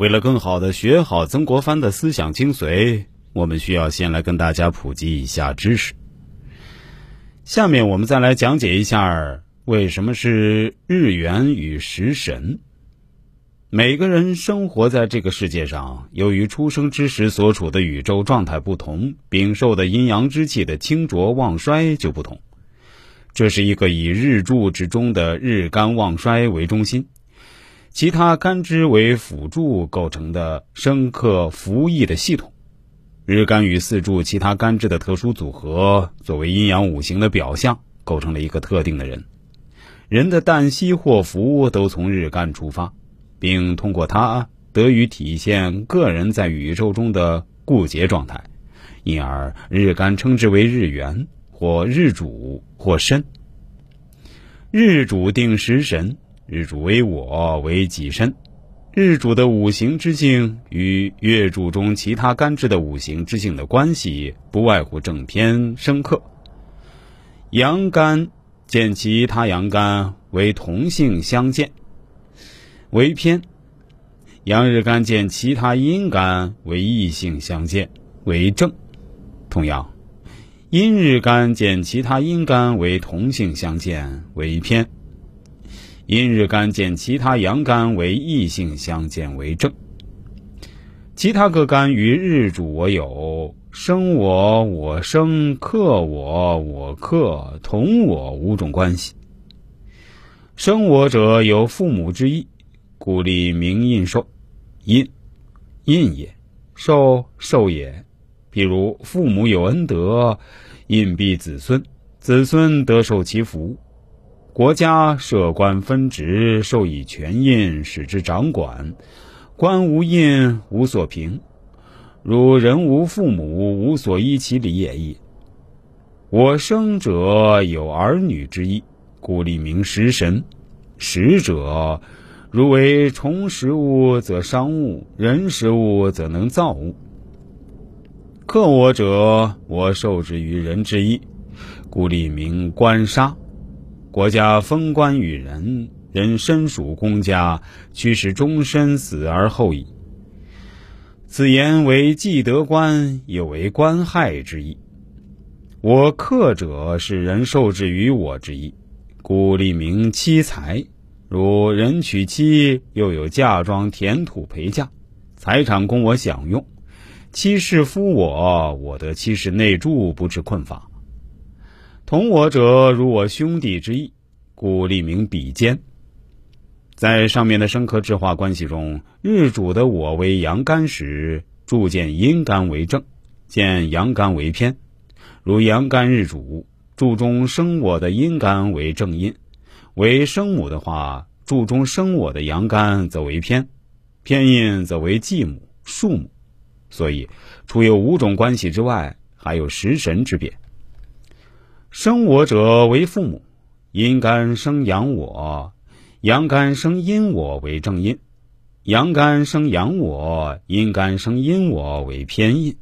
为了更好的学好曾国藩的思想精髓，我们需要先来跟大家普及一下知识。下面我们再来讲解一下为什么是日元与食神。每个人生活在这个世界上，由于出生之时所处的宇宙状态不同，禀受的阴阳之气的清浊旺衰就不同。这是一个以日柱之中的日干旺衰为中心，其他干支为辅助构成的生克服役的系统。日干与四柱其他干支的特殊组合，作为阴阳五行的表象，构成了一个特定的人。人的旦夕祸福都从日干出发。并通过它得以体现个人在宇宙中的固结状态，因而日干称之为日元或日主或身。日主定时神，日主为我为己身。日主的五行之性与月柱中其他干支的五行之性的关系，不外乎正偏生克。阳干见其他阳干为同性相见。为偏，阳日干见其他阴干为异性相见，为正；同样，阴日干见其他阴干为同性相见，为偏；阴日干见其他阳干为异性相见，为正。其他各干与日主我有生我、我生、克我、我克、同我五种关系。生我者有父母之意。故立名印寿，印，印也；寿，寿也。譬如父母有恩德，印庇子孙，子孙得受其福；国家设官分职，授以权印，使之掌管。官无印，无所凭。如人无父母，无所依其礼也矣。我生者有儿女之意，故立名食神，食者。如为虫食物，则伤物；人食物，则能造物。克我者，我受之于人之意，故立名官杀。国家封官于人，人身属公家，驱使终身死而后已。此言为既得官，又为官害之意。我克者，是人受制于我之意，故立名妻财。如人娶妻，又有嫁妆、田土陪嫁，财产供我享用；妻是夫我，我得妻室内助，不致困乏。同我者，如我兄弟之意，故立名比肩。在上面的生克制化关系中，日主的我为阳干时，铸见阴干为正，见阳干为偏。如阳干日主，注中生我的阴干为正阴。为生母的话，注中生我的阳干则为偏，偏印则为继母、庶母。所以，除有五种关系之外，还有食神之别。生我者为父母，阴干生阳我，阳干生阴我为正阴；阳干生阳我，阴干生阴我为偏阴。